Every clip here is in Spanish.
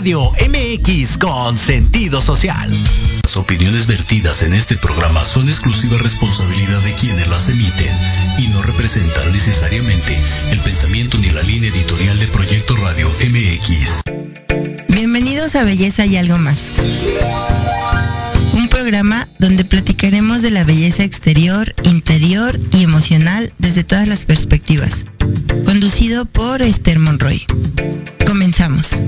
Radio MX con sentido social. Las opiniones vertidas en este programa son exclusiva responsabilidad de quienes las emiten y no representan necesariamente el pensamiento ni la línea editorial de Proyecto Radio MX. Bienvenidos a Belleza y algo más. Un programa donde platicaremos de la belleza exterior, interior y emocional desde todas las perspectivas. Conducido por Esther Monroy. Comenzamos.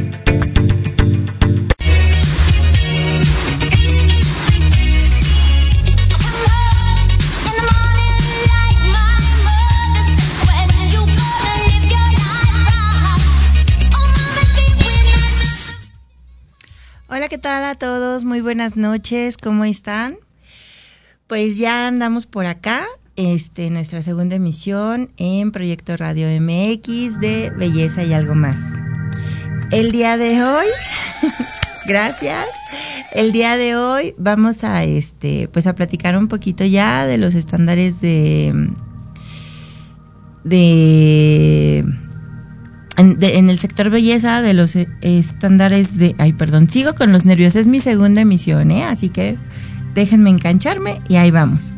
¿Qué tal a todos? Muy buenas noches, ¿cómo están? Pues ya andamos por acá, este, nuestra segunda emisión en Proyecto Radio MX de Belleza y algo más. El día de hoy, gracias. El día de hoy vamos a este, pues a platicar un poquito ya de los estándares de de en, el sector belleza de los estándares de ay perdón sigo con los nervios es mi segunda emisión ¿eh? así que déjenme engancharme y ahí vamos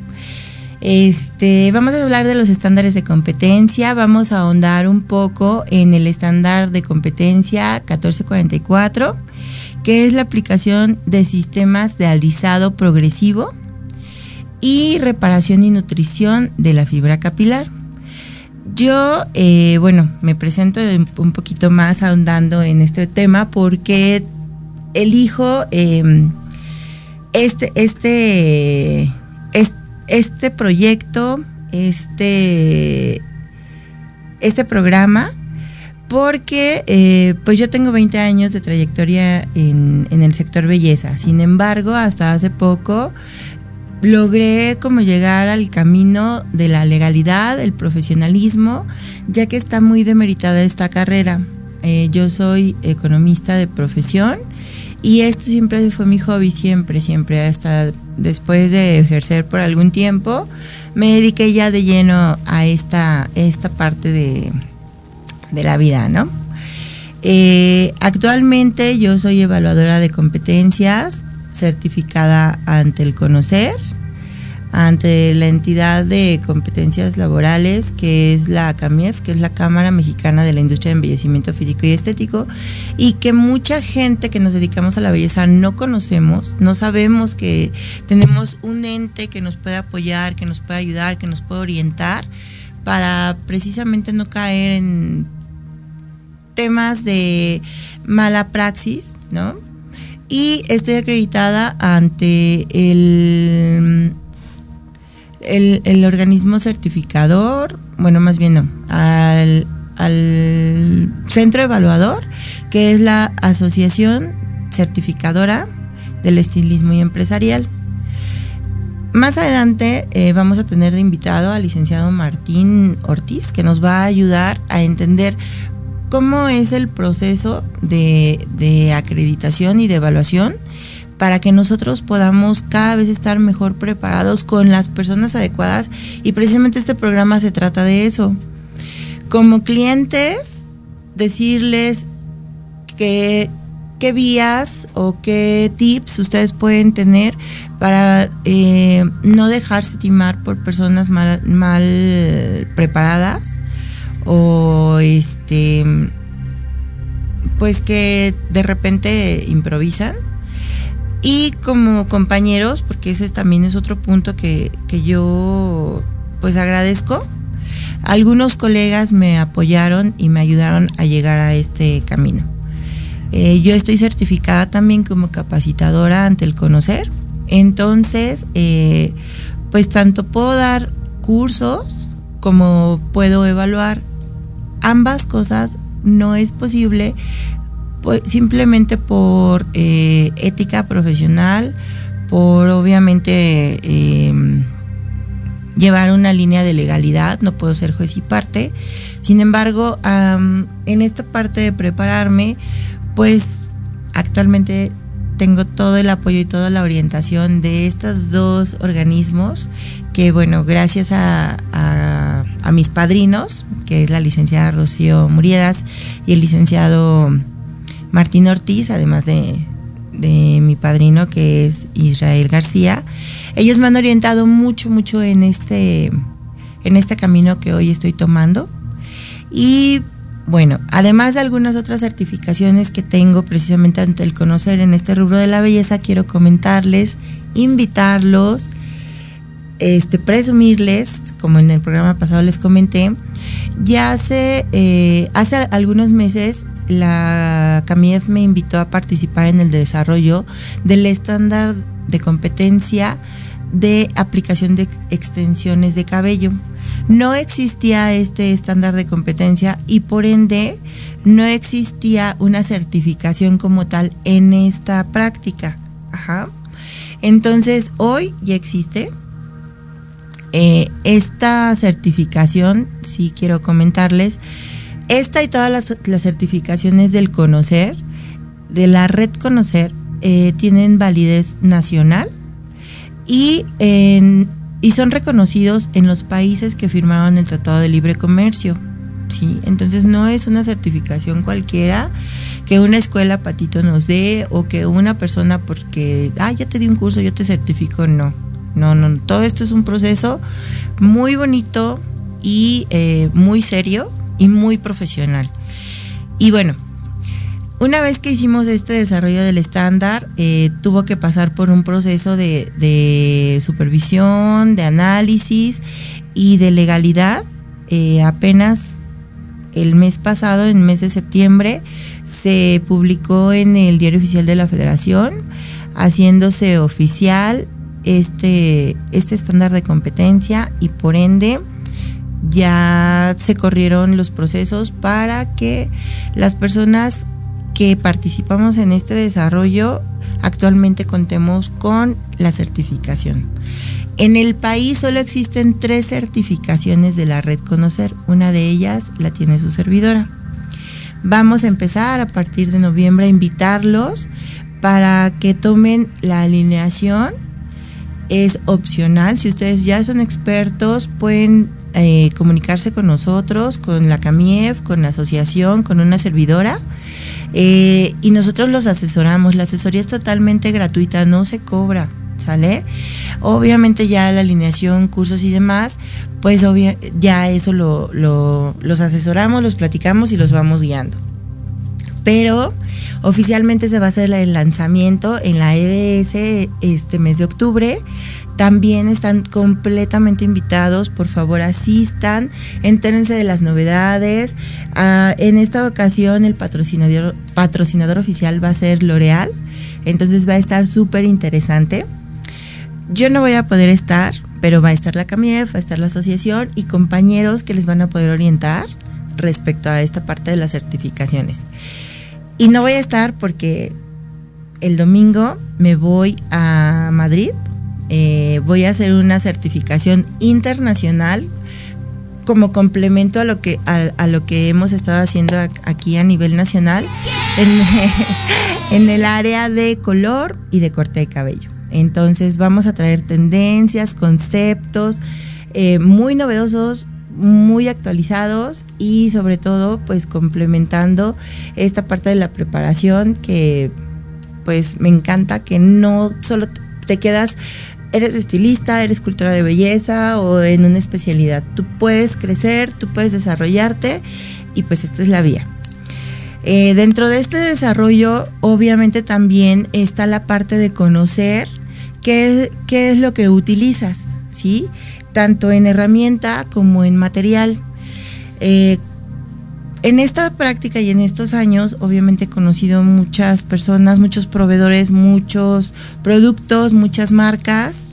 este, vamos a hablar de los estándares de competencia, vamos a ahondar un poco en el estándar de competencia 1444, que es la aplicación de sistemas de alisado progresivo y reparación y nutrición de la fibra capilar. Yo, eh, bueno, me presento un poquito más ahondando en este tema porque elijo este, este, este este proyecto, este, este programa, porque eh, pues yo tengo 20 años de trayectoria en, en, el sector belleza. Sin embargo, hasta hace poco logré como llegar al camino de la legalidad, el profesionalismo, ya que está muy demeritada esta carrera. Eh, yo soy economista de profesión y esto siempre fue mi hobby, siempre, siempre, hasta después de ejercer por algún tiempo, me dediqué ya de lleno a esta, esta parte de, la vida, ¿no? Eh, actualmente yo soy evaluadora de competencias certificada ante el conocer ante la entidad de competencias laborales, que es la CAMIEF, que es la Cámara Mexicana de la Industria de Embellecimiento Físico y Estético, y que mucha gente que nos dedicamos a la belleza no conocemos, no sabemos que tenemos un ente que nos puede apoyar, que nos puede ayudar, que nos puede orientar para precisamente no caer en temas de mala praxis, ¿no? Y estoy acreditada ante el el, organismo certificador, bueno, más bien no, al, centro evaluador, que es la Asociación Certificadora del Estilismo y Empresarial. Más adelante eh, vamos a tener de invitado al licenciado Martín Ortiz, que nos va a ayudar a entender cómo es el proceso de, de acreditación y de evaluación para que nosotros podamos cada vez estar mejor preparados con las personas adecuadas y precisamente este programa se trata de eso. Como clientes, decirles qué vías o qué tips ustedes pueden tener para eh, no dejarse timar por personas mal, mal preparadas o este pues que de repente improvisan y como compañeros, porque ese también es otro punto que, yo pues agradezco, algunos colegas me apoyaron y me ayudaron a llegar a este camino. Eh, yo estoy certificada también como capacitadora ante el conocer, entonces eh, pues tanto puedo dar cursos como puedo evaluar. Ambas cosas no es posible simplemente por eh, ética profesional, por obviamente em, llevar una línea de legalidad, no puedo ser juez y parte. Sin embargo, en esta parte de prepararme, pues actualmente tengo todo el apoyo y toda la orientación de estos dos organismos que, bueno, gracias a mis padrinos, que es la licenciada Rocío Muriedas y el licenciado Martín Ortiz, además de, mi padrino que es Israel García. Ellos me han orientado mucho, mucho en este, en este camino que hoy estoy tomando. Y bueno, además de algunas otras certificaciones que tengo precisamente ante el conocer en este rubro de la belleza, quiero comentarles, invitarlos, este, presumirles, como en el programa pasado les comenté, ya hace, eh, hace algunos meses la CAMIEF me invitó a participar en el desarrollo del estándar de competencia de aplicación de extensiones de cabello. No existía este estándar de competencia y por ende no existía una certificación como tal en esta práctica. Ajá. Entonces hoy ya existe. Eh, esta certificación, sí quiero comentarles, esta y todas las, certificaciones del conocer, de la red conocer, eh, tienen validez nacional y, y son reconocidos en los países que firmaron el Tratado de Libre Comercio. ¿sí? Entonces no es una certificación cualquiera que una escuela patito nos dé o que una persona porque, ah, ya te di un curso, yo te certifico, no. No, no, todo esto es un proceso muy bonito y eh, muy serio y muy profesional. Y bueno, una vez que hicimos este desarrollo del estándar, eh, tuvo que pasar por un proceso de, supervisión, de análisis y de legalidad. Eh, apenas el mes pasado, en el mes de septiembre, se publicó en el Diario Oficial de la Federación, haciéndose oficial este, este estándar de competencia y por ende ya se corrieron los procesos para que las personas que participamos en este desarrollo actualmente contemos con la certificación. En el país solo existen tres certificaciones de la red Conocer, una de ellas la tiene su servidora. Vamos a empezar a partir de noviembre a invitarlos para que tomen la alineación. Es opcional, si ustedes ya son expertos pueden eh, comunicarse con nosotros, con la CAMIEF, con la asociación, con una servidora. Eh, y nosotros los asesoramos. La asesoría es totalmente gratuita, no se cobra, ¿sale? Obviamente ya la alineación, cursos y demás, pues ya eso lo, los asesoramos, los platicamos y los vamos guiando. Pero oficialmente se va a hacer el lanzamiento en la EBS este mes de octubre también están completamente invitados, por favor asistan, entérense de las novedades. Ah, en esta ocasión el patrocinador, patrocinador oficial va a ser L'Oreal, entonces va a estar súper interesante. Yo no voy a poder estar, pero va a estar la CAMIEF, va a estar la asociación y compañeros que les van a poder orientar respecto a esta parte de las certificaciones. Y no voy a estar porque el domingo me voy a Madrid eh, voy a hacer una certificación internacional como complemento a lo que a, lo que hemos estado haciendo aquí a nivel nacional en, el área de color y de corte de cabello. Entonces vamos a traer tendencias, conceptos eh, muy novedosos, muy actualizados y sobre todo pues complementando esta parte de la preparación que pues me encanta que no solo te quedas eres estilista, eres cultura de belleza o en una especialidad. Tú puedes crecer, tú puedes desarrollarte y pues esta es la vía. Eh, dentro de este desarrollo, obviamente también está la parte de conocer qué, qué es lo que utilizas, ¿sí? Tanto en herramienta como en material. Eh, en esta práctica y en estos años, obviamente he conocido muchas personas, muchos proveedores, muchos productos, muchas marcas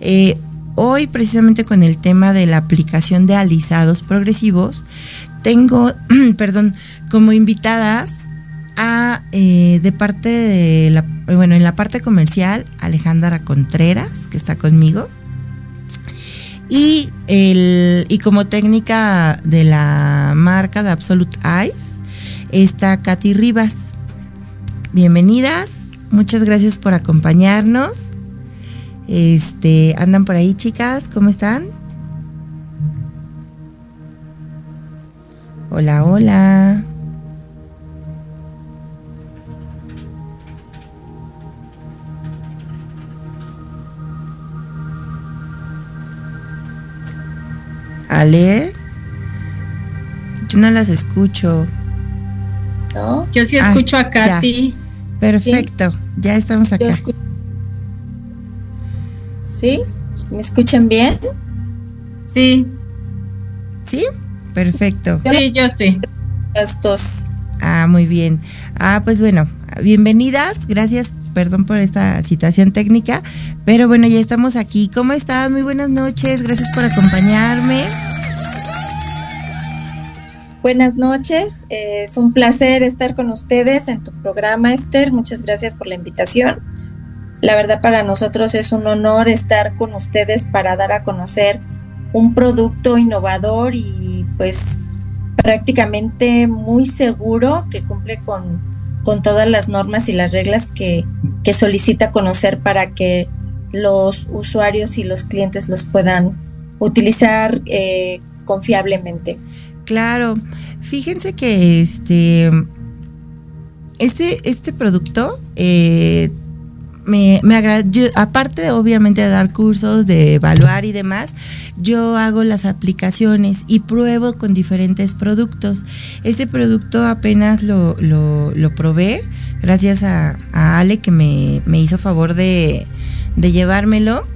eh, hoy, precisamente con el tema de la aplicación de alisados progresivos, tengo, perdón, como invitadas a, eh, de parte de la, bueno, en la parte comercial, Alejandra Contreras, que está conmigo. Y, el, y como técnica de la marca de Absolute Eyes está Katy Rivas. Bienvenidas, muchas gracias por acompañarnos. Este, ¿andan por ahí, chicas? ¿Cómo están? Hola, hola. Ale. Yo no las escucho. ¿No? Yo sí escucho acá, ah, sí. Perfecto, ya estamos acá. ¿Sí? ¿Me escuchan bien? Sí. ¿Sí? Perfecto. Sí, yo sí. Las dos. Ah, muy bien. Ah, pues bueno, bienvenidas. Gracias, perdón por esta situación técnica. Pero bueno, ya estamos aquí. ¿Cómo están? Muy buenas noches. Gracias por acompañarme. Buenas noches. Es un placer estar con ustedes en tu programa, Esther. Muchas gracias por la invitación. La verdad para nosotros es un honor estar con ustedes para dar a conocer un producto innovador y pues prácticamente muy seguro que cumple con, todas las normas y las reglas que, solicita conocer para que los usuarios y los clientes los puedan utilizar eh, confiablemente. Claro, fíjense que este, este, este producto eh, me, me agrada, aparte obviamente de dar cursos, de evaluar y demás, yo hago las aplicaciones y pruebo con diferentes productos. Este producto apenas lo, lo, probé, gracias a, Ale que me, hizo favor de, de llevármelo.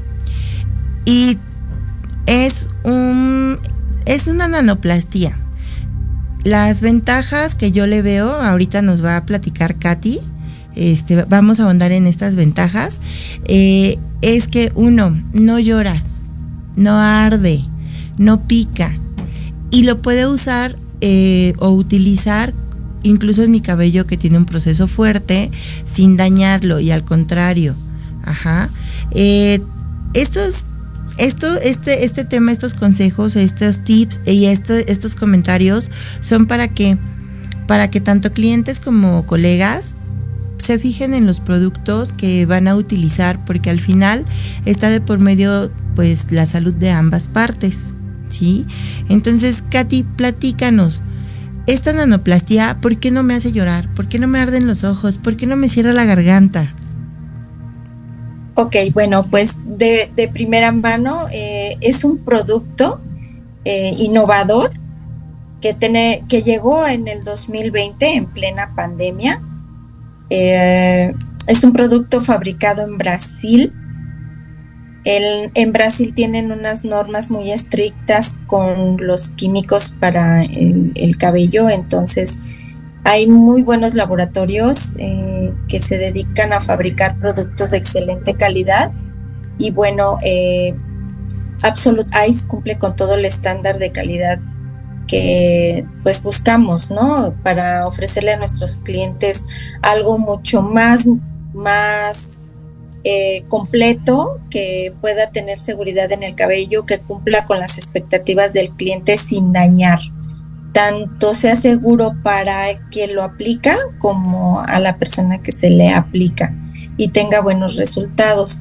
Y es un es una nanoplastía. Las ventajas que yo le veo, ahorita nos va a platicar Katy, este, vamos a ahondar en estas ventajas, eh, es que uno, no lloras, no arde, no pica y lo puede usar eh, o utilizar incluso en mi cabello que tiene un proceso fuerte sin dañarlo y al contrario. Ajá. Eh, estos, esto, este, este tema, estos consejos, estos tips y estos comentarios son para que, para que tanto clientes como colegas se fijen en los productos que van a utilizar porque al final está de por medio pues la salud de ambas partes, ¿sí? Entonces, Katy, platícanos. Esta nanoplastia, ¿por qué no me hace llorar? ¿Por qué no me arden los ojos? ¿Por qué no me cierra la garganta? Ok, bueno, pues de, primera mano eh, es un producto eh, innovador que, tiene, que llegó en el 2020 en plena pandemia eh, es un producto fabricado en Brasil. en Brasil tienen unas normas muy estrictas con los químicos para el, cabello, entonces hay muy buenos laboratorios eh, que se dedican a fabricar productos de excelente calidad y bueno, eh, Absolute Ice cumple con todo el estándar de calidad que pues buscamos, ¿no? Para ofrecerle a nuestros clientes algo mucho más, más eh, completo, que pueda tener seguridad en el cabello, que cumpla con las expectativas del cliente sin dañar. Tanto sea seguro para quien lo aplica como a la persona que se le aplica y tenga buenos resultados.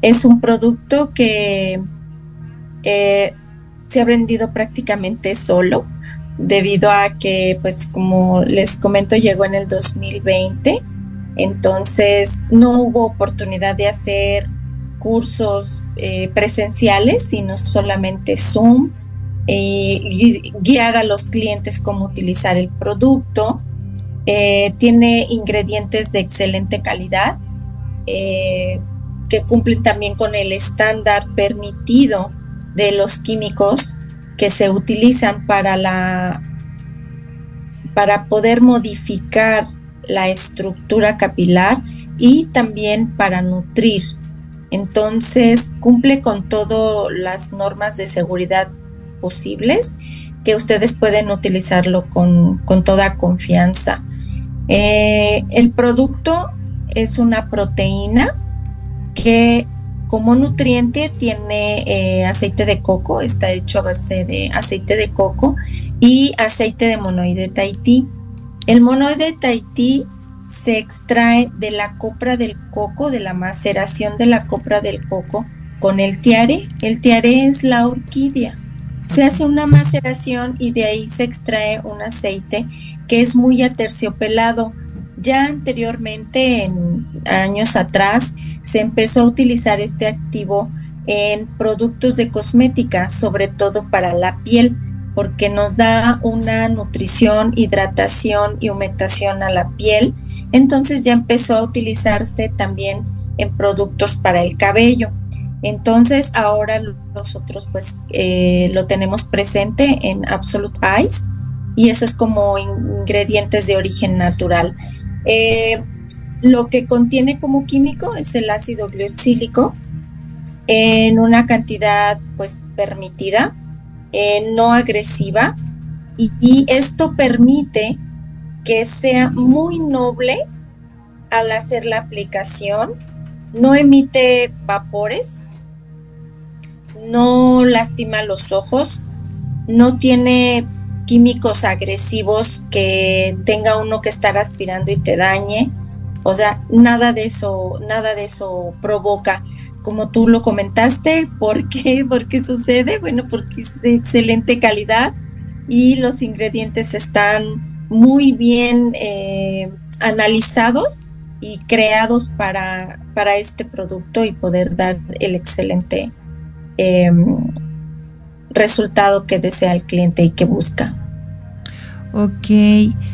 Es un producto que eh, se ha vendido prácticamente solo debido a que, pues como les comento, llegó en el 2020, entonces no hubo oportunidad de hacer cursos eh, presenciales, sino solamente Zoom eh, guiar a los clientes cómo utilizar el producto. Eh, tiene ingredientes de excelente calidad que cumplen también con el estándar permitido de los químicos que se utilizan para la para poder modificar la estructura capilar y también para nutrir. Entonces cumple con todas las normas de seguridad posibles que ustedes pueden utilizarlo con, toda confianza. Eh, el producto es una proteína que como nutriente tiene eh, aceite de coco, está hecho a base de aceite de coco y aceite de monoide Tahití. El monoide Tahití se extrae de la copra del coco, de la maceración de la copra del coco con el tiare. El tiare es la orquídea. Se hace una maceración y de ahí se extrae un aceite que es muy aterciopelado. Ya anteriormente, en años atrás, se empezó a utilizar este activo en productos de cosmética, sobre todo para la piel, porque nos da una nutrición, hidratación y humectación a la piel. Entonces ya empezó a utilizarse también en productos para el cabello. Entonces ahora nosotros pues eh, lo tenemos presente en Absolute Eyes y eso es como ingredientes de origen natural. Eh, lo que contiene como químico es el ácido glucílico en una cantidad pues permitida, eh, no agresiva y esto permite que sea muy noble al hacer la aplicación, no emite vapores, no lastima los ojos, no tiene químicos agresivos que tenga uno que estar aspirando y te dañe. O sea, nada de eso, nada de eso provoca. Como tú lo comentaste, ¿por qué? ¿Por qué sucede? Bueno, porque es de excelente calidad y los ingredientes están muy bien eh, analizados y creados para, para, este producto y poder dar el excelente Em, resultado que desea el cliente y que busca. Ok,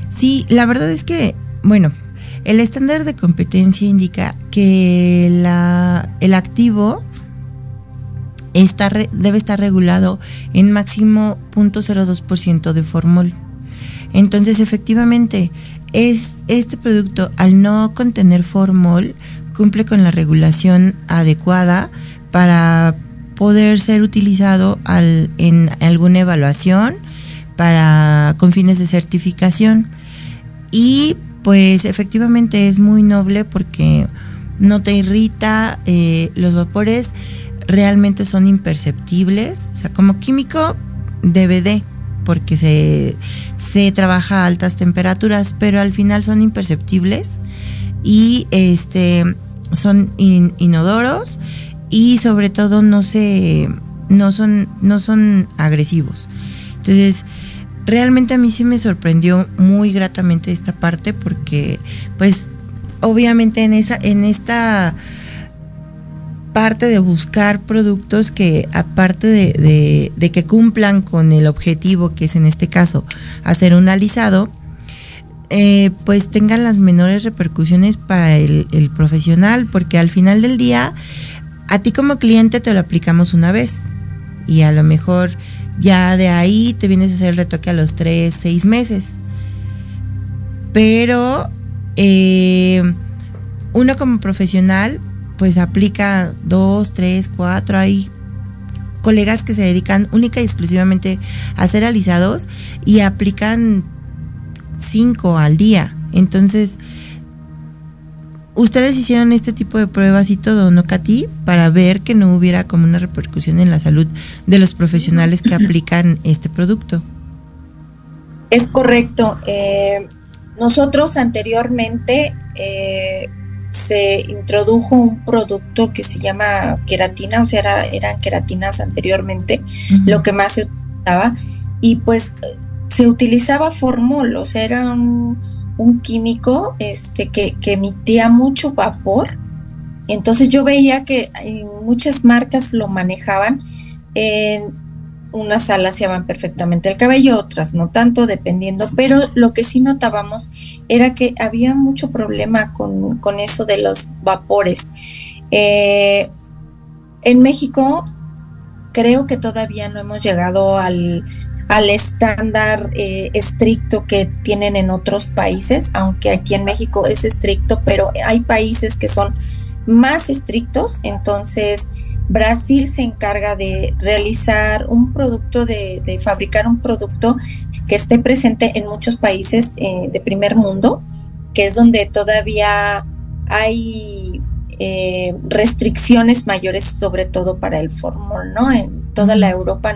sí, la verdad es que, bueno, el estándar de competencia indica que la, el activo está, debe estar regulado en máximo 0.02% de formol. Entonces, efectivamente, es, este producto, al no contener formol, cumple con la regulación adecuada para poder ser utilizado en alguna evaluación para con fines de certificación. Y pues efectivamente es muy noble porque no te irrita eh, los vapores realmente son imperceptibles. O sea como químico DVD porque se, se trabaja a altas temperaturas pero al final son imperceptibles y este son inodoros y sobre todo no se no son no son agresivos. Entonces, realmente a mí sí me sorprendió muy gratamente esta parte porque pues obviamente en esa en esta parte de buscar productos que aparte de, de, que cumplan con el objetivo que es en este caso hacer un alisado eh, pues tengan las menores repercusiones para el profesional porque al final del día a ti como cliente te lo aplicamos una vez y a lo mejor ya de ahí te vienes a hacer el retoque a los tres, seis meses. Pero eh, uno como profesional pues aplica dos, tres, cuatro. Hay colegas que se dedican única y exclusivamente a hacer alisados y aplican cinco al día. Entonces, ustedes hicieron este tipo de pruebas y todo, ¿no, Katy? Para ver que no hubiera como una repercusión en la salud de los profesionales que aplican este producto. Es correcto. Eh, nosotros anteriormente eh, se introdujo un producto que se llama queratina, o sea, eran queratinas anteriormente, lo que más se utilizaba, y pues se utilizaba formol, o sea, era un un químico este, que, emitía mucho vapor. Entonces yo veía que muchas marcas lo manejaban. En unas alaciaban perfectamente el cabello, otras no tanto, dependiendo, pero lo que sí notábamos era que había mucho problema con, eso de los vapores. Eh, en México creo que todavía no hemos llegado al, al estándar eh, estricto que tienen en otros países, aunque aquí en México es estricto, pero hay países que son más estrictos, entonces Brasil se encarga de realizar un producto, de, fabricar un producto que esté presente en muchos países eh, de primer mundo, que es donde todavía hay eh, restricciones mayores, sobre todo para el formol, ¿no? En toda la Europa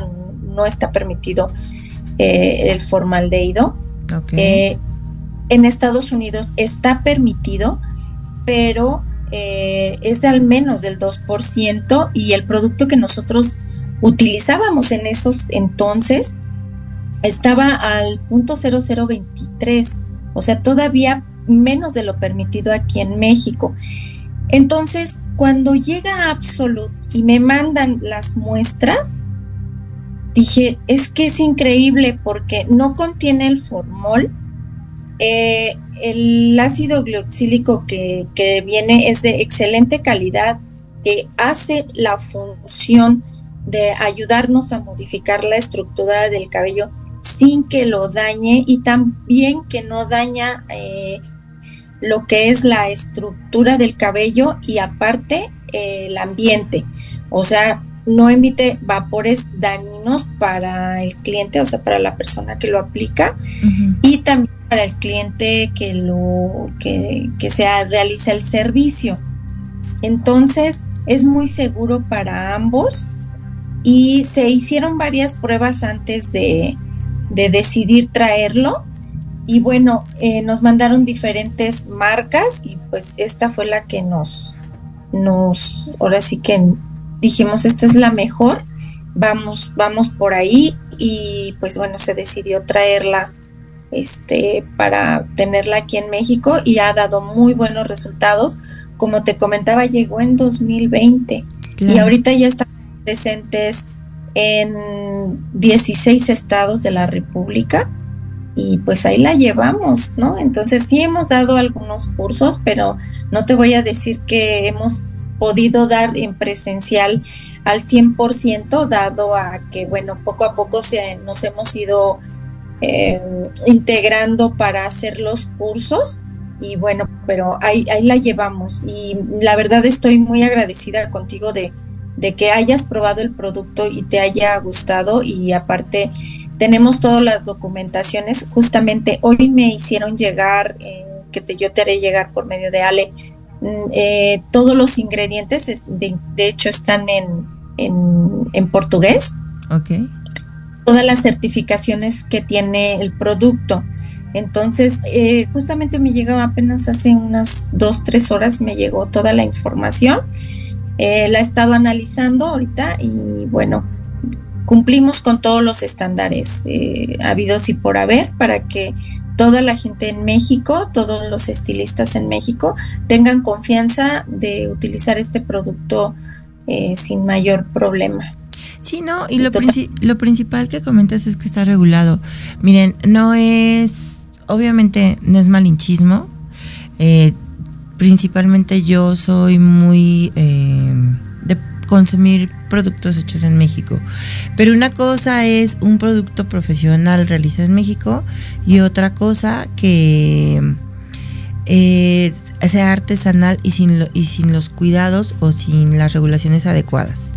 no está permitido eh, el formaldehído. Eh, en Estados Unidos está permitido, pero eh, es de al menos del 2% y el producto que nosotros utilizábamos en esos entonces estaba al punto 0023, o sea, todavía menos de lo permitido aquí en México. Entonces, cuando llega Absolute y me mandan las muestras, dije, es que es increíble porque no contiene el formol. Eh, el ácido glioxílico que, que viene es de excelente calidad, que hace la función de ayudarnos a modificar la estructura del cabello sin que lo dañe y también que no daña eh, lo que es la estructura del cabello y aparte eh, el ambiente. O sea, no emite vapores dañinos para el cliente, o sea, para la persona que lo aplica y también para el cliente que lo que, que se realiza el servicio. Entonces, es muy seguro para ambos y se hicieron varias pruebas antes de, de decidir traerlo. Y bueno, eh, nos mandaron diferentes marcas y pues esta fue la que nos, nos, ahora sí que dijimos, esta es la mejor, vamos, vamos por ahí y pues bueno, se decidió traerla este, para tenerla aquí en México y ha dado muy buenos resultados. Como te comentaba, llegó en 2020 y ahorita ya están presentes en 16 estados de la República y pues ahí la llevamos, ¿no? Entonces sí hemos dado algunos cursos, pero no te voy a decir que hemos podido dar en presencial al 100%, dado a que, bueno, poco a poco se, nos hemos ido eh, integrando para hacer los cursos. Y bueno, pero ahí, ahí la llevamos. Y la verdad estoy muy agradecida contigo de, de que hayas probado el producto y te haya gustado. Y aparte tenemos todas las documentaciones. Justamente hoy me hicieron llegar, eh, que te, yo te haré llegar por medio de Ale, eh, todos los ingredientes, de, hecho están en, en, portugués. Ok. Todas las certificaciones que tiene el producto. Entonces, eh, justamente me llegó apenas hace unas dos, tres horas, me llegó toda la información eh, la he estado analizando ahorita y bueno, cumplimos con todos los estándares eh, habidos y por haber para que toda la gente en México, todos los estilistas en México tengan confianza de utilizar este producto eh, sin mayor problema. Sí, no, y lo, lo principal que comentas es que está regulado. Miren, no es, obviamente no es malinchismo, eh, principalmente yo soy muy eh, de consumir productos hechos en México. Pero una cosa es un producto profesional realizado en México y otra cosa que eh, sea artesanal y sin, y sin los cuidados o sin las regulaciones adecuadas.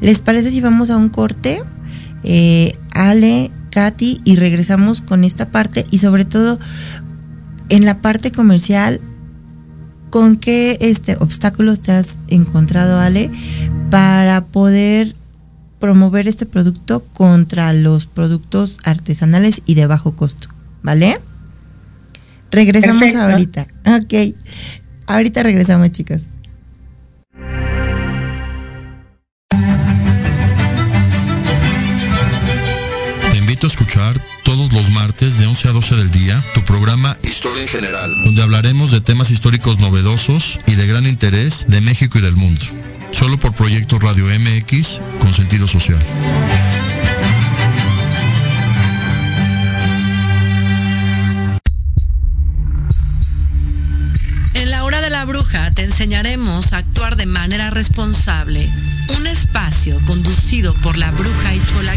¿Les parece si vamos a un corte? Eh, Ale, Katy, y regresamos con esta parte y sobre todo en la parte comercial ¿Con qué este, obstáculos te has encontrado, Ale, para poder promover este producto contra los productos artesanales y de bajo costo? ¿Vale? Regresamos ahorita. Ok. Ahorita regresamos, chicas. Te invito a escuchar todos los martes de 11 a 12 del día tu programa Historia en General, donde hablaremos de temas históricos novedosos y de gran interés de México y del mundo. Solo por Proyecto Radio MX con sentido social. En la hora de la bruja te enseñaremos a actuar de manera responsable. Un espacio conducido por la bruja y chola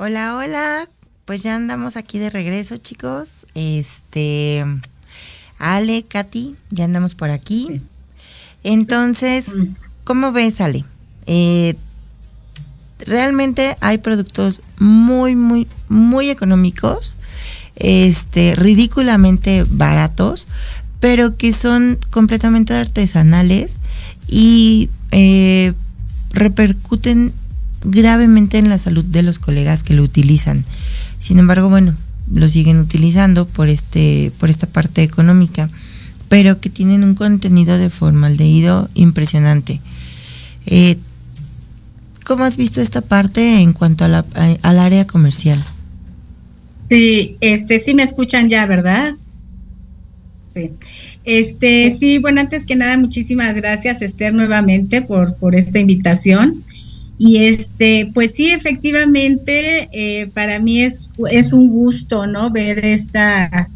Hola, hola. Pues ya andamos aquí de regreso, chicos. Este, Ale, Katy, ya andamos por aquí. Entonces, ¿cómo ves, Ale? Eh, realmente hay productos muy, muy, muy económicos, este, ridículamente baratos, pero que son completamente artesanales y eh, repercuten gravemente en la salud de los colegas que lo utilizan. Sin embargo, bueno, lo siguen utilizando por este por esta parte económica, pero que tienen un contenido de formaldehído impresionante. Eh, ¿Cómo has visto esta parte en cuanto a la, al área comercial? Sí, este, sí me escuchan ya, ¿verdad? Sí. Este, sí, bueno, antes que nada, muchísimas gracias, Esther, nuevamente por, por esta invitación. Y este, pues sí, efectivamente, eh, para mí es, es un gusto, ¿no? Ver esta,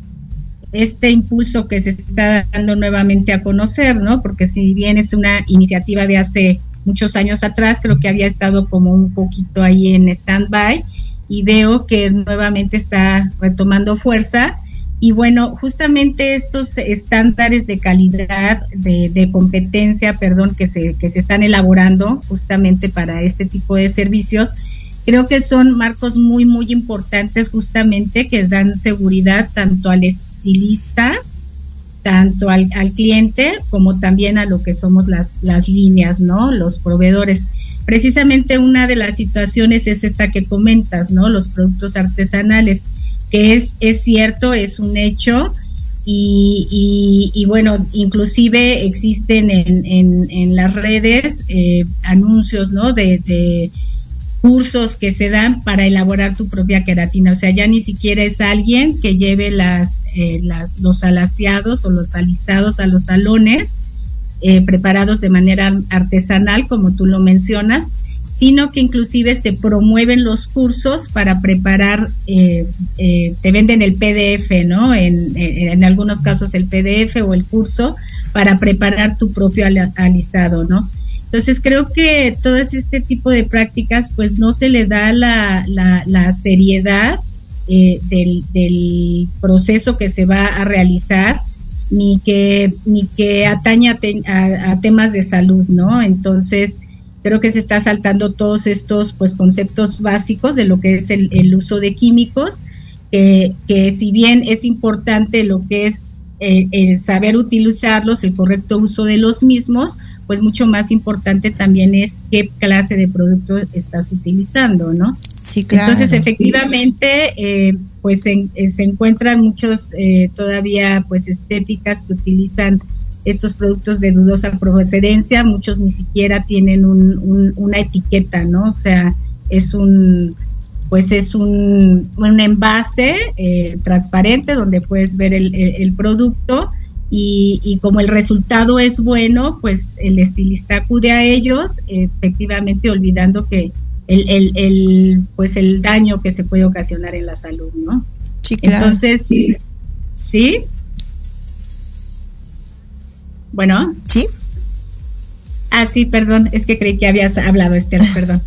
este impulso que se está dando nuevamente a conocer, ¿no? Porque si bien es una iniciativa de hace muchos años atrás, creo que había estado como un poquito ahí en stand-by y veo que nuevamente está retomando fuerza y bueno, justamente estos estándares de calidad, de, competencia, perdón, que se, que se están elaborando justamente para este tipo de servicios, creo que son marcos muy, muy importantes justamente que dan seguridad tanto al estilista, tanto al, al cliente, como también a lo que somos las, las líneas, ¿no? Los proveedores. Precisamente una de las situaciones es esta que comentas, ¿no? Los productos artesanales que es, es cierto, es un hecho. Y, y, bueno, inclusive existen en, en, en las redes eh, anuncios, ¿no? De, de, cursos que se dan para elaborar tu propia queratina. O sea, ya ni siquiera es alguien que lleve las, eh, las los alaciados o los alisados a los salones eh, preparados de manera artesanal, como tú lo mencionas, sino que inclusive se promueven los cursos para preparar, eh, eh, te venden el PDF, ¿no? En, en, algunos casos el PDF o el curso para preparar tu propio alisado, ¿no? Entonces creo que todo este tipo de prácticas pues no se le da la, la, seriedad eh, del, del, proceso que se va a realizar ni que, ni que atañe a temas de salud, ¿no? Entonces, creo que se está saltando todos estos pues conceptos básicos de lo que es el, el uso de químicos, eh, que si bien es importante lo que es eh, el saber utilizarlos, el correcto uso de los mismos, pues mucho más importante también es qué clase de producto estás utilizando, ¿no? Sí, claro. Entonces, efectivamente, eh, pues en, se encuentran muchos todavía pues estéticas que utilizan estos productos de dudosa procedencia, muchos ni siquiera tienen un, un, una etiqueta, ¿no? O sea, es un, pues es un, un envase eh, transparente donde puedes ver el, el, el, producto y, como el resultado es bueno, pues el estilista acude a ellos, efectivamente olvidando que el, el, pues el daño que se puede ocasionar en la salud, ¿no? Sí, claro. Entonces, ¿sí? Bueno. Sí. Ah, sí, perdón, es que creí que habías hablado, Esther, perdón.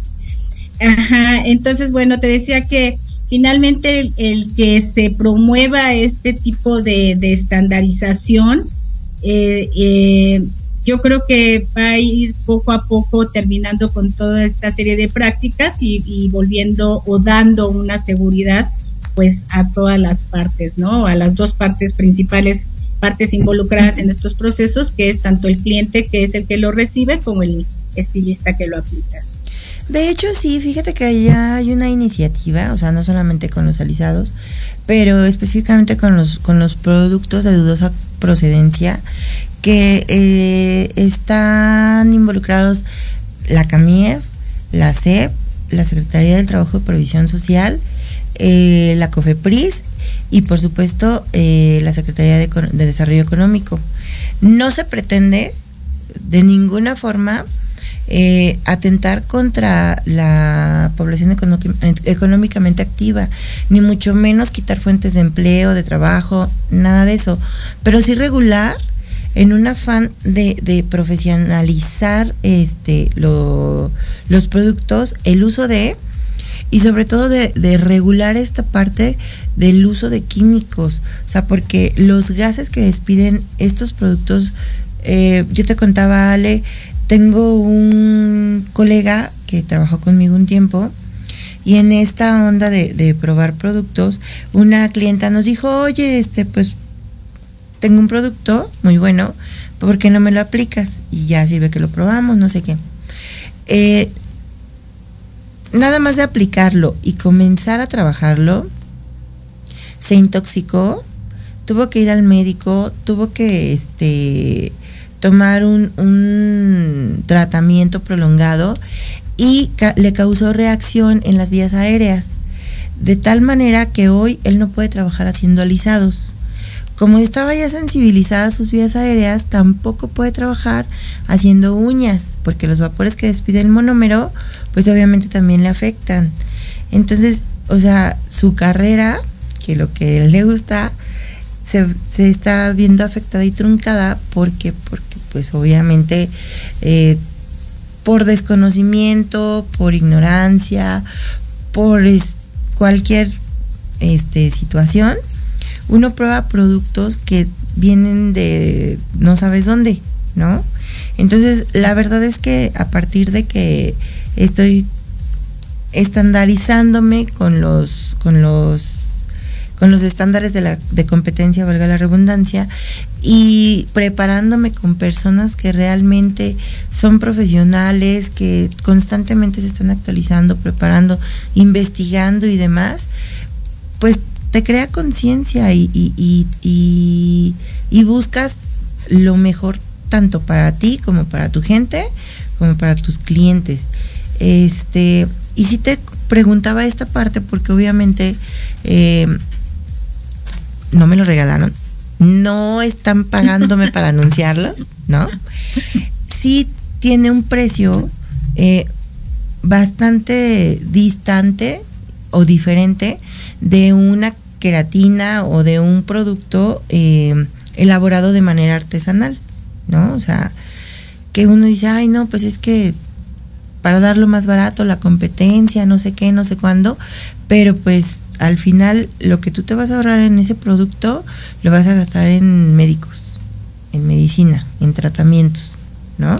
Ajá, entonces, bueno, te decía que finalmente el, que se promueva este tipo de, estandarización, eh, eh, yo creo que va a ir poco a poco terminando con toda esta serie de prácticas y, volviendo o dando una seguridad pues a todas las partes, ¿no? A las dos partes principales, partes involucradas en estos procesos, que es tanto el cliente que es el que lo recibe como el estilista que lo aplica. De hecho, sí, fíjate que ya hay una iniciativa, o sea, no solamente con los alisados, pero específicamente con los, con los productos de dudosa procedencia, que eh, están involucrados la CAMIEF, la CEP, la Secretaría del Trabajo y Provisión Social, eh, la COFEPRIS y por supuesto eh, la Secretaría de Desarrollo Económico. No se pretende de ninguna forma eh, atentar contra la población económicamente activa, ni mucho menos quitar fuentes de empleo, de trabajo, nada de eso, pero sí regular en un afán de, profesionalizar este los productos, el uso de y sobre todo de, de, regular esta parte del uso de químicos, o sea, porque los gases que despiden estos productos, eh, yo te contaba, Ale, tengo un colega que trabajó conmigo un tiempo y en esta onda de, probar productos, una clienta nos dijo, oye, este, pues tengo un producto muy bueno, ¿por qué no me lo aplicas? Y ya sirve que lo probamos, no sé qué. Eh, nada más de aplicarlo y comenzar a trabajarlo, se intoxicó, tuvo que ir al médico, tuvo que este tomar un, tratamiento prolongado y le causó reacción en las vías aéreas, de tal manera que hoy él no puede trabajar haciendo alisados. Como estaba ya sensibilizada sus vías aéreas, tampoco puede trabajar haciendo uñas, porque los vapores que despide el monómero, pues obviamente también le afectan. Entonces, o sea, su carrera, que lo que él le gusta, se, está viendo afectada y truncada porque, porque pues obviamente eh, por desconocimiento, por ignorancia, por cualquier este, situación, uno prueba productos que vienen de no sabes dónde, ¿no? Entonces, la verdad es que a partir de que estoy estandarizándome con los, con los con los estándares de, la, de competencia, valga la redundancia, y preparándome con personas que realmente son profesionales, que constantemente se están actualizando, preparando, investigando y demás, pues te crea conciencia y, y, y, y, buscas lo mejor tanto para ti como para tu gente, como para tus clientes. Este, y si te preguntaba esta parte porque obviamente eh, no me lo regalaron, no están pagándome para anunciarlos, ¿no? Sí tiene un precio eh, bastante distante o diferente de una queratina o de un producto eh, elaborado de manera artesanal, ¿no? O sea, que uno dice, ay, no, pues es que para darlo más barato, la competencia, no sé qué, no sé cuándo, pero pues al final lo que tú te vas a ahorrar en ese producto lo vas a gastar en médicos, en medicina, en tratamientos, ¿no?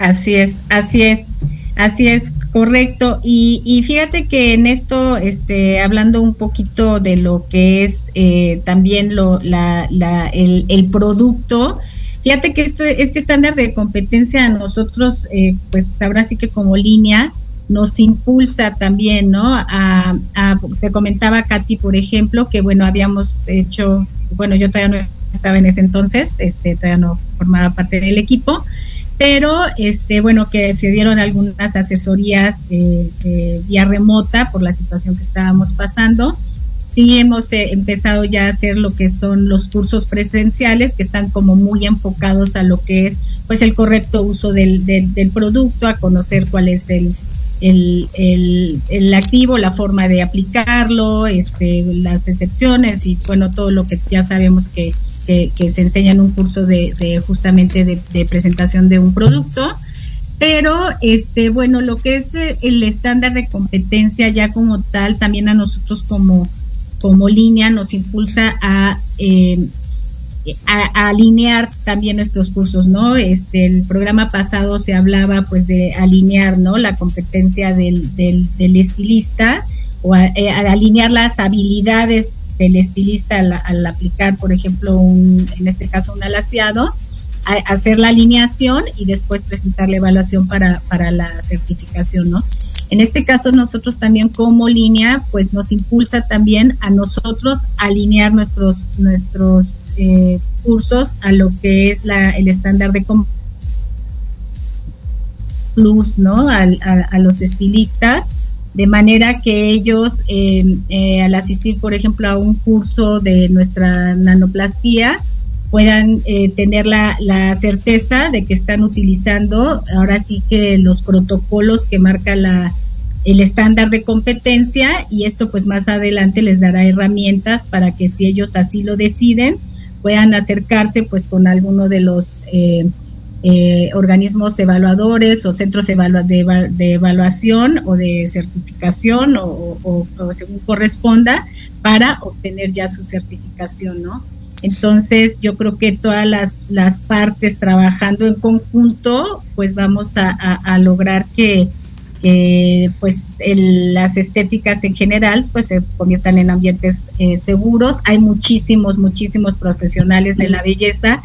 Así es, así es, así es, correcto. Y, fíjate que en esto, este, hablando un poquito de lo que es eh, también lo, la, la, el, el, producto, fíjate que esto, este estándar de competencia a nosotros, eh, pues ahora sí que como línea, nos impulsa también, ¿no? A, te comentaba Katy, por ejemplo, que bueno, habíamos hecho, bueno, yo todavía no estaba en ese entonces, este, todavía no formaba parte del equipo, pero este, bueno, que se dieron algunas asesorías eh, vía remota por la situación que estábamos pasando. Sí hemos eh, empezado ya a hacer lo que son los cursos presenciales, que están como muy enfocados a lo que es pues el correcto uso del, del, producto, a conocer cuál es el, el, el, activo, la forma de aplicarlo, este, las excepciones y bueno, todo lo que ya sabemos que, se enseña en un curso de, de justamente de, de, presentación de un producto. Pero, este, bueno, lo que es eh, el estándar de competencia ya como tal, también a nosotros como, como línea nos impulsa eh, a, alinear también nuestros cursos, ¿no? Este, el programa pasado se hablaba pues de alinear, ¿no? La competencia del, del, estilista o eh, alinear las habilidades del estilista al, aplicar, por ejemplo, un, en este caso un alaciado, hacer la alineación y después presentar la evaluación para, para la certificación, ¿no? En este caso, nosotros también como línea, pues nos impulsa también a nosotros alinear nuestros, nuestros eh, cursos a lo que es la, el estándar de plus, ¿no? A, los estilistas, de manera que ellos, eh, eh, al asistir, por ejemplo, a un curso de nuestra nanoplastía, puedan eh, tener la, la, certeza de que están utilizando ahora sí que los protocolos que marca la, el estándar de competencia y esto pues más adelante les dará herramientas para que si ellos así lo deciden puedan acercarse pues con alguno de los eh, eh, organismos evaluadores o centros de, evaluación o de certificación o, o según corresponda para obtener ya su certificación, ¿no? Entonces, yo creo que todas las, las partes trabajando en conjunto, pues vamos a, lograr que, que pues las estéticas en general pues se conviertan en ambientes eh, seguros. Hay muchísimos, muchísimos profesionales de la belleza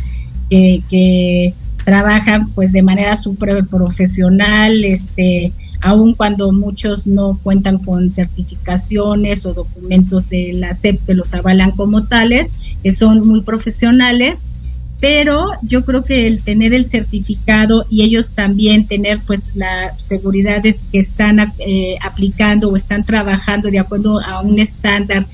que, que trabajan pues de manera súper profesional, este, aun cuando muchos no cuentan con certificaciones o documentos de la SEP que los avalan como tales, que son muy profesionales, pero yo creo que el tener el certificado y ellos también tener pues la seguridad de que están eh, aplicando o están trabajando de acuerdo a un estándar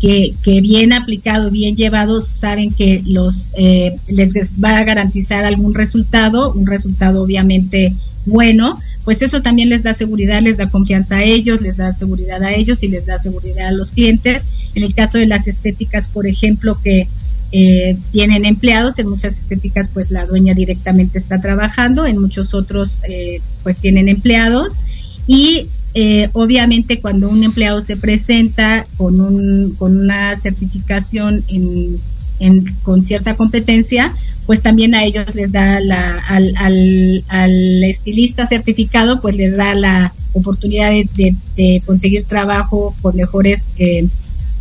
que, que bien aplicado, bien llevados, saben que los eh, les va a garantizar algún resultado, un resultado obviamente bueno, pues eso también les da seguridad, les da confianza a ellos, les da seguridad a ellos y les da seguridad a los clientes. En el caso de las estéticas, por ejemplo, que eh, tienen empleados, en muchas estéticas pues la dueña directamente está trabajando, en muchos otros eh, pues tienen empleados y eh, obviamente cuando un empleado se presenta con, un, con una certificación en, en, con cierta competencia, pues también a ellos les da la, al, al, al estilista certificado, pues les da la oportunidad de, de, conseguir trabajo con mejores, eh,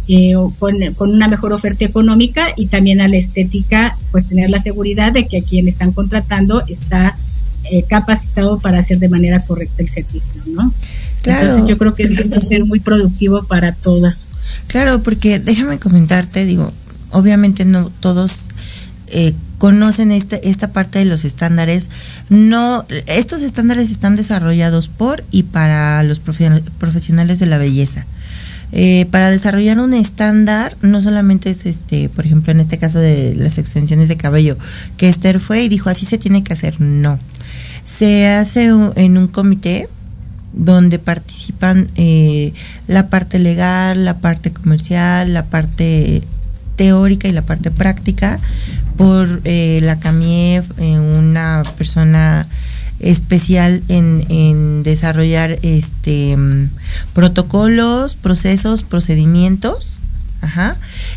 eh, con, con, una mejor oferta económica y también a la estética, pues tener la seguridad de que a quien están contratando está eh, capacitado para hacer de manera correcta el servicio, ¿no? Claro. Entonces yo creo que esto va a ser muy productivo para todas. Claro, porque déjame comentarte, digo, obviamente no todos eh, conocen esta, esta parte de los estándares. No, estos estándares están desarrollados por y para los profesionales de la belleza. Eh, para desarrollar un estándar, no solamente es este, por ejemplo, en este caso de las extensiones de cabello, que Esther fue y dijo así se tiene que hacer. No. Se hace en un comité donde participan eh, la parte legal, la parte comercial, la parte teórica y la parte práctica por eh, la CAMIEF, eh, una persona especial en, desarrollar este protocolos, procesos, procedimientos,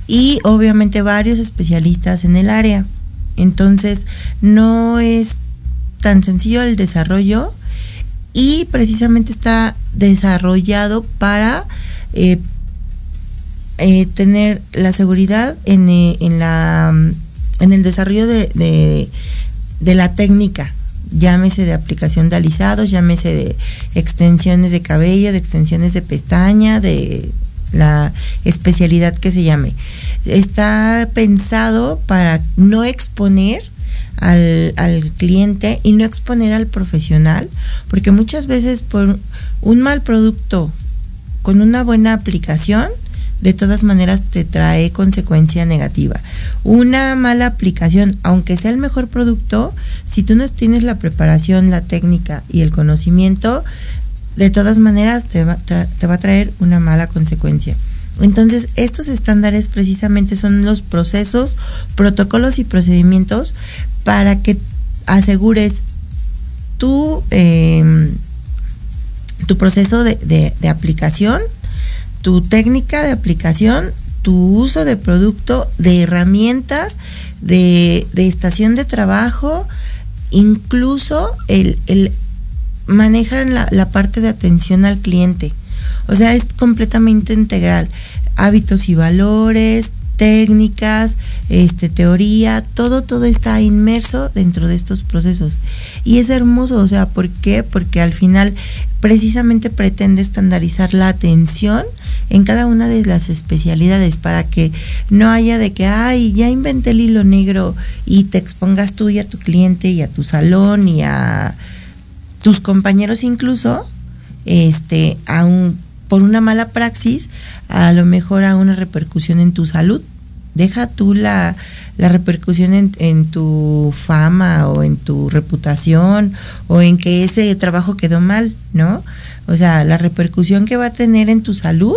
y obviamente varios especialistas en el área. Entonces, no es tan sencillo el desarrollo y precisamente está desarrollado para eh, tener la seguridad en, en la en el desarrollo de, la técnica, llámese de aplicación de alisados, llámese de extensiones de cabello, de extensiones de pestaña, de la especialidad que se llame. Está pensado para no exponer al, al, cliente y no exponer al profesional, porque muchas veces por un mal producto con una buena aplicación, de todas maneras te trae consecuencia negativa. Una mala aplicación, aunque sea el mejor producto, si tú no tienes la preparación, la técnica y el conocimiento, de todas maneras te va, te va a traer una mala consecuencia. Entonces, estos estándares precisamente son los procesos, protocolos y procedimientos para que asegures tu, em, tu proceso de, aplicación, tu técnica de aplicación, tu uso de producto, de herramientas, de, estación de trabajo, incluso el, el manejan la, la parte de atención al cliente. O sea, es completamente integral. Hábitos y valores, técnicas, este, teoría, todo, todo está inmerso dentro de estos procesos. Y es hermoso, o sea, ¿por qué? Porque al final precisamente pretende estandarizar la atención en cada una de las especialidades para que no haya de que, ay, ya inventé el hilo negro y te expongas tú y a tu cliente y a tu salón y a tus compañeros incluso, este, a por una mala praxis, a lo mejor a una repercusión en tu salud. Deja tú la, repercusión en, en, tu fama o en tu reputación o en que ese trabajo quedó mal, ¿no? O sea, la repercusión que va a tener en tu salud,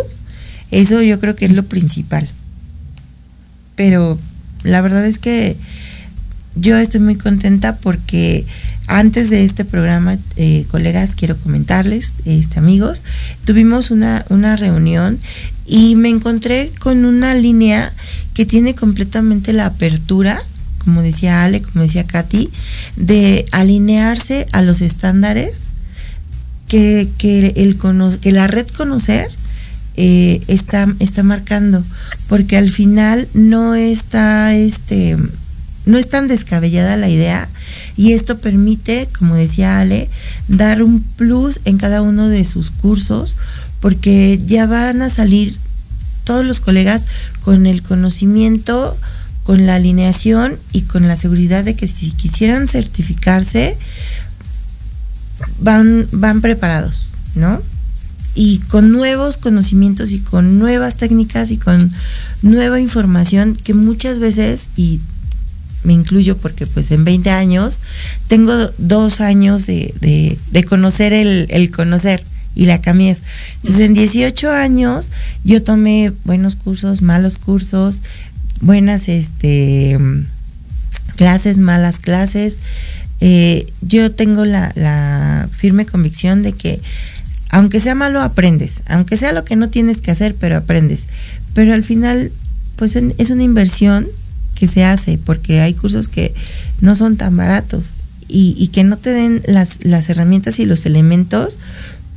eso yo creo que es lo principal. Pero la verdad es que yo estoy muy contenta porque antes de este programa, eh, colegas, quiero comentarles, este, amigos, tuvimos una, una reunión y me encontré con una línea que tiene completamente la apertura, como decía Ale, como decía Katy, de alinearse a los estándares que, que, el, que la red conocer eh, está, está marcando, porque al final no está este no es tan descabellada la idea y esto permite, como decía Ale, dar un plus en cada uno de sus cursos porque ya van a salir todos los colegas con el conocimiento, con la alineación y con la seguridad de que si quisieran certificarse, van, van preparados, ¿no? Y con nuevos conocimientos y con nuevas técnicas y con nueva información que muchas veces, y me incluyo porque pues en 20 años tengo dos años de, conocer el, conocer y la CAMIEF. Entonces en 18 años yo tomé buenos cursos, malos cursos, buenas este, clases, malas clases. Eh, yo tengo la, la firme convicción de que aunque sea malo aprendes, aunque sea lo que no tienes que hacer, pero aprendes. Pero al final pues es una inversión que se hace, porque hay cursos que no son tan baratos y, que no te den las, las herramientas y los elementos,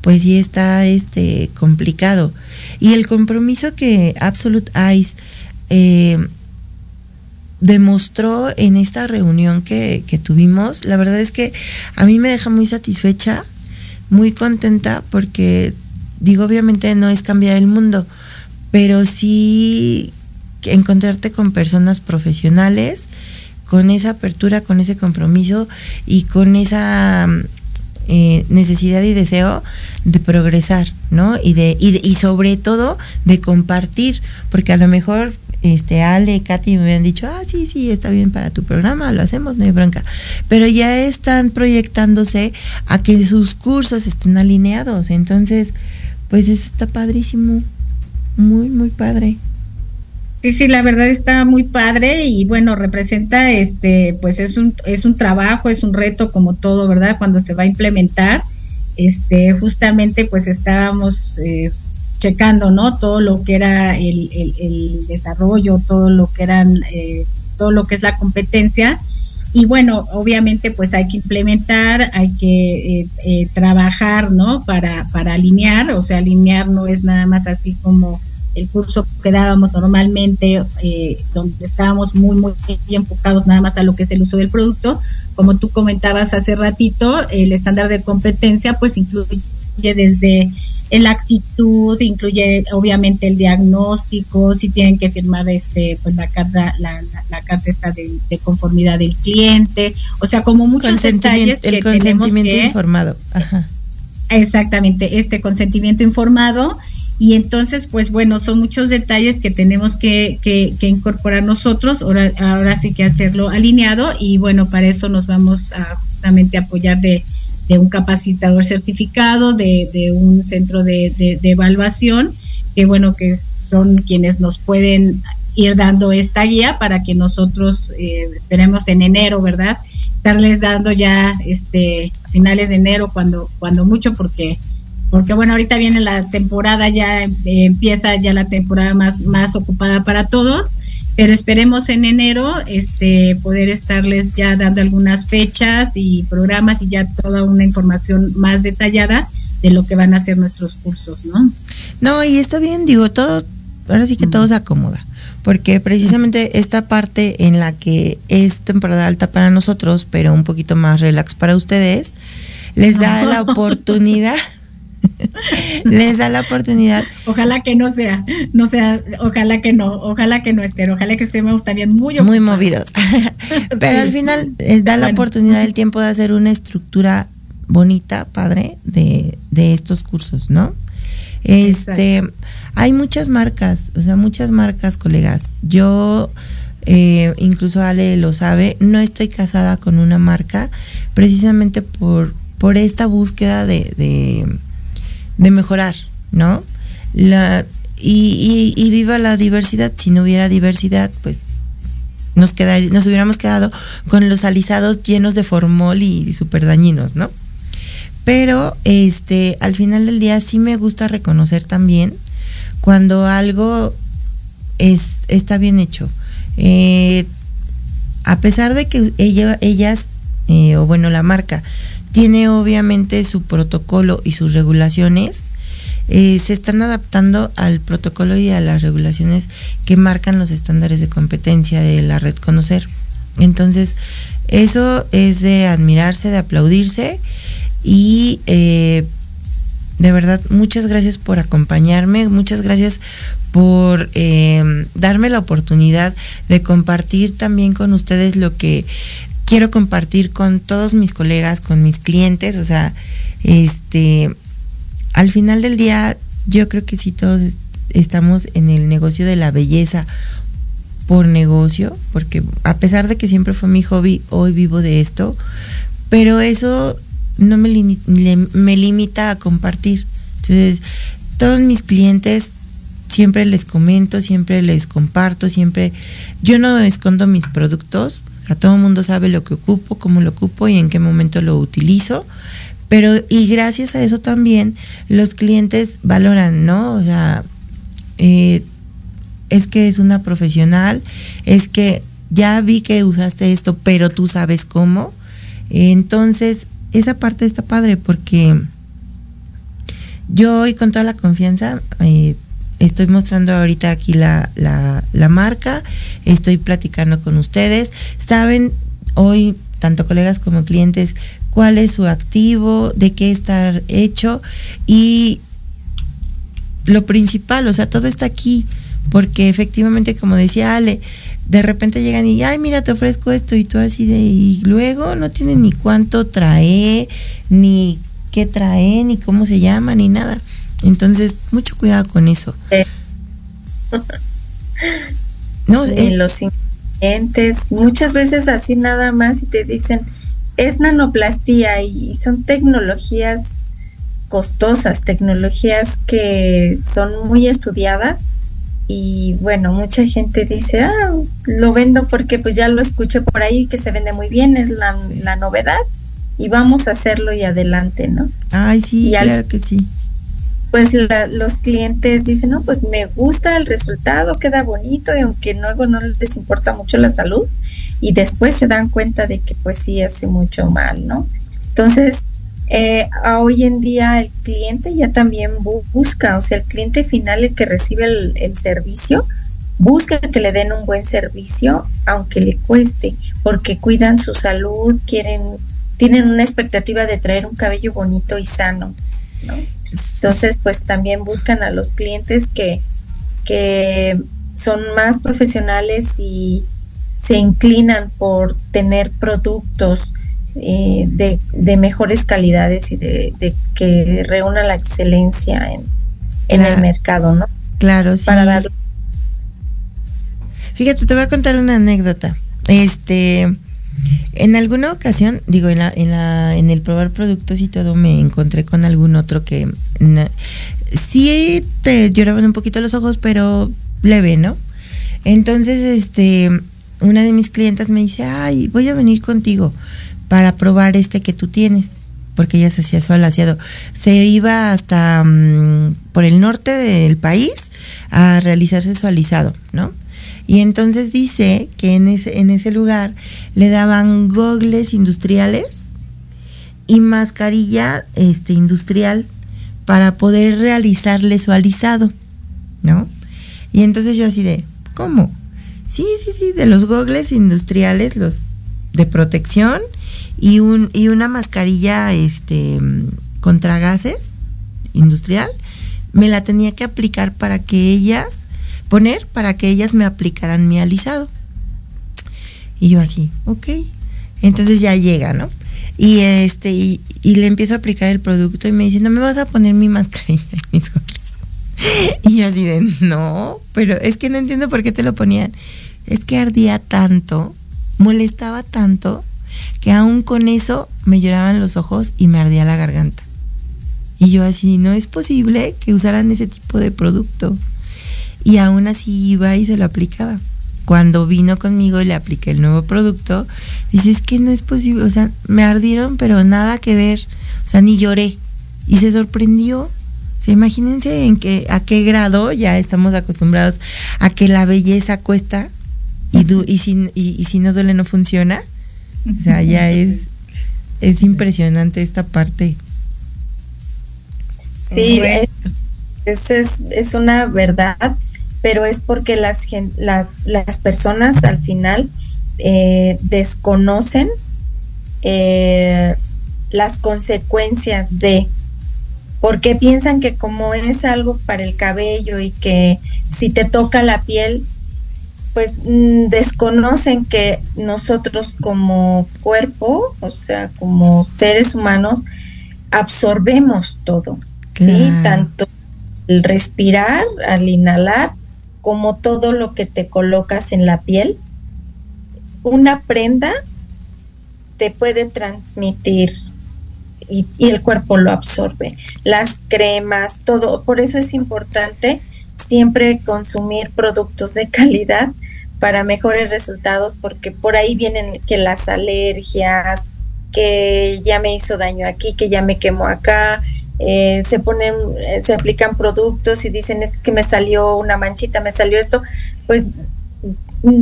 pues sí está este complicado. Y el compromiso que Absolute Eyes eh, demostró en esta reunión que, que, tuvimos, la verdad es que a mí me deja muy satisfecha, muy contenta, porque digo, obviamente no es cambiar el mundo, pero sí encontrarte con personas profesionales, con esa apertura, con ese compromiso y con esa eh, necesidad y deseo de progresar, ¿no? Y de, y sobre todo de compartir, porque a lo mejor este Ale, Katy me habían dicho, ah, sí, sí, está bien para tu programa, lo hacemos, no hay bronca. Pero ya están proyectándose a que sus cursos estén alineados. Entonces, pues eso está padrísimo. Muy, muy padre. Sí, sí, la verdad está muy padre y bueno, representa este, pues es un, es un trabajo, es un reto como todo, ¿verdad? Cuando se va a implementar, este, justamente pues estábamos eh, checando, ¿no? Todo lo que era el, el, desarrollo, todo lo que eran, eh, todo lo que es la competencia y bueno, obviamente pues hay que implementar, hay que eh, trabajar, ¿no? Para, para alinear, o sea, alinear no es nada más así como el curso que dábamos normalmente, eh, donde estábamos muy, muy enfocados nada más a lo que es el uso del producto. Como tú comentabas hace ratito, el estándar de competencia pues incluye desde la actitud, incluye obviamente el diagnóstico, si tienen que firmar este pues la carta la, la, carta esta de, conformidad del cliente, o sea, como muchos detalles el consentimiento informado. Exactamente, este consentimiento informado Y entonces, pues bueno, son muchos detalles que tenemos que, que, incorporar nosotros, ahora, ahora sí que hacerlo alineado y bueno, para eso nos vamos a justamente apoyar de, de un capacitador certificado, de, de un centro de, de, evaluación, que bueno, que son quienes nos pueden ir dando esta guía para que nosotros eh, esperemos en enero, ¿verdad? Estarles dando ya este finales de enero cuando cuando mucho porque porque bueno, ahorita viene la temporada, ya eh, empieza ya la temporada más, más ocupada para todos, pero esperemos en enero este, poder estarles ya dando algunas fechas y programas y ya toda una información más detallada de lo que van a ser nuestros cursos, ¿no? No, y está bien, digo, todo, ahora sí que todo se acomoda, porque precisamente esta parte en la que es temporada alta para nosotros, pero un poquito más relax para ustedes, les da la oportunidad les da la oportunidad. Ojalá que no sea, no sea, ojalá que no, ojalá que no estén, ojalá que estemos también muy muy movidos. Pero al final les da la oportunidad el tiempo de hacer una estructura bonita, padre, de, de estos cursos, ¿no? Este, hay muchas marcas, o sea, muchas marcas, colegas. Yo eh, incluso Ale lo sabe, no estoy casada con una marca precisamente por, por esta búsqueda de, de mejorar, ¿no? La, y, y, viva la diversidad. Si no hubiera diversidad, pues nos, nos hubiéramos quedado con los alisados llenos de formol y, súper dañinos, ¿no? Pero este, al final del día sí me gusta reconocer también cuando algo es, está bien hecho. Eh, a pesar de que ella, ellas, eh, o bueno, la marca, tiene obviamente su protocolo y sus regulaciones. Eh, se están adaptando al protocolo y a las regulaciones que marcan los estándares de competencia de la red Conocer. Entonces, eso es de admirarse, de aplaudirse y eh, de verdad, muchas gracias por acompañarme, muchas gracias por eh, darme la oportunidad de compartir también con ustedes lo que quiero compartir con todos mis colegas, con mis clientes, o sea, este, al final del día, yo creo que sí todos estamos en el negocio de la belleza por negocio, porque a pesar de que siempre fue mi hobby, hoy vivo de esto, pero eso no me, me limita a compartir. Entonces, todos mis clientes siempre les comento, siempre les comparto, siempre yo no escondo mis productos, todo el mundo sabe lo que ocupo, cómo lo ocupo y en qué momento lo utilizo. Pero, y gracias a eso también los clientes valoran, ¿no? O sea, eh, es que es una profesional, es que ya vi que usaste esto, pero tú sabes cómo. Entonces, esa parte está padre porque yo hoy con toda la confianza eh, estoy mostrando ahorita aquí la, la, marca, estoy platicando con ustedes. Saben hoy, tanto colegas como clientes, cuál es su activo, de qué está hecho y lo principal, o sea, todo está aquí, porque efectivamente, como decía Ale, de repente llegan y, ay, mira, te ofrezco esto y tú así de, y luego no tiene ni cuánto trae, ni qué trae, ni cómo se llama, ni nada. Entonces, mucho cuidado con eso. no, eh, los ingredientes, muchas veces así nada más y te dicen, es nanoplastía y son tecnologías costosas, tecnologías que son muy estudiadas y bueno, mucha gente dice, ah, lo vendo porque pues ya lo escuché por ahí que se vende muy bien, es la, la novedad y vamos a hacerlo y adelante, ¿no? Ay, sí, claro que sí pues los clientes dicen, no, pues me gusta el resultado, queda bonito, y aunque luego no les importa mucho la salud, y después se dan cuenta de que pues sí hace mucho mal, ¿no? Entonces, eh, hoy en día el cliente ya también busca, o sea, el cliente final, el que recibe el, el servicio, busca que le den un buen servicio, aunque le cueste, porque cuidan su salud, quieren, tienen una expectativa de traer un cabello bonito y sano, ¿no? Entonces, pues también buscan a los clientes que, que son más profesionales y se inclinan por tener productos eh, de, de, mejores calidades y de, que reúnan la excelencia en, en el mercado, ¿no? Claro, sí. Para dar. Fíjate, te voy a contar una anécdota. Este, en alguna ocasión, digo, en la, en la, en el probar productos y todo, me encontré con algún otro que sí te lloraban un poquito los ojos, pero leve, ¿no? Entonces, este, una de mis clientas me dice, ay, voy a venir contigo para probar este que tú tienes, porque ella se hacía su alaciado. Se iba hasta mm, por el norte del país a realizarse su ¿no? Y entonces dice que en ese, en ese lugar le daban gogles industriales y mascarilla este, industrial para poder realizarle su alisado, ¿no? Y entonces yo así de, ¿cómo? Sí, sí, sí, de los gogles industriales, los de protección y un y una mascarilla este contra gases industrial, me la tenía que aplicar para que ellas poner para que ellas me aplicaran mi alisado. Y yo así, ok. Entonces ya llega, ¿no? Y este, y, le empiezo a aplicar el producto y me dice, no me vas a poner mi mascarilla y mis Y yo así de, no, pero es que no entiendo por qué te lo ponían. Es que ardía tanto, molestaba tanto, que aún con eso me lloraban los ojos y me ardía la garganta. Y yo así, no es posible que usaran ese tipo de producto. Y aún así iba y se lo aplicaba cuando vino conmigo y le apliqué el nuevo producto, dice, es que no es posible, o sea, me ardieron, pero nada que ver, o sea, ni lloré. Y se sorprendió. O sea, imagínense en que, a qué grado ya estamos acostumbrados a que la belleza cuesta y, y, si, y, si no duele no funciona. O sea, ya es, es impresionante esta parte. Sí, es, es, es una verdad pero es porque las, las, las personas al final eh, desconocen eh, las consecuencias de, porque piensan que como es algo para el cabello y que si te toca la piel, pues mm, desconocen que nosotros como cuerpo, o sea, como seres humanos, absorbemos todo, ¿sí? Tanto el respirar, al inhalar, como todo lo que te colocas en la piel, una prenda te puede transmitir y, el cuerpo lo absorbe. Las cremas, todo. Por eso es importante siempre consumir productos de calidad para mejores resultados, porque por ahí vienen que las alergias, que ya me hizo daño aquí, que ya me quemó acá, eh, se ponen, eh, se aplican productos y dicen es que me salió una manchita, me salió esto, pues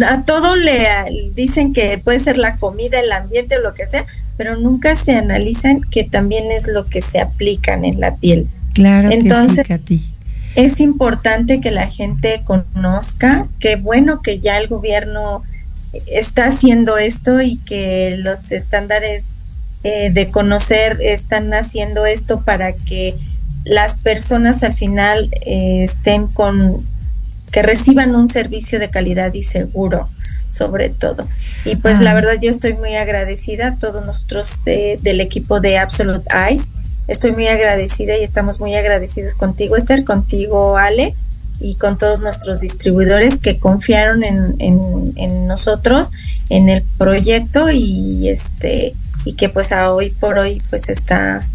a todo le dicen que puede ser la comida, el ambiente o lo que sea, pero nunca se analizan que también es lo que se aplican en la piel. Claro, entonces que es importante que la gente conozca, que bueno que ya el gobierno está haciendo esto y que los estándares eh, de conocer están haciendo esto para que las personas al final eh, estén con, que reciban un servicio de calidad y seguro sobre todo. Y pues la ah. verdad yo estoy muy agradecida, todos nosotros eh, del equipo de Absolute Eyes, estoy muy agradecida y estamos muy agradecidos contigo Esther, contigo Ale y con todos nuestros distribuidores que confiaron en, en, en nosotros, en el proyecto y este y que pues a hoy por hoy pues está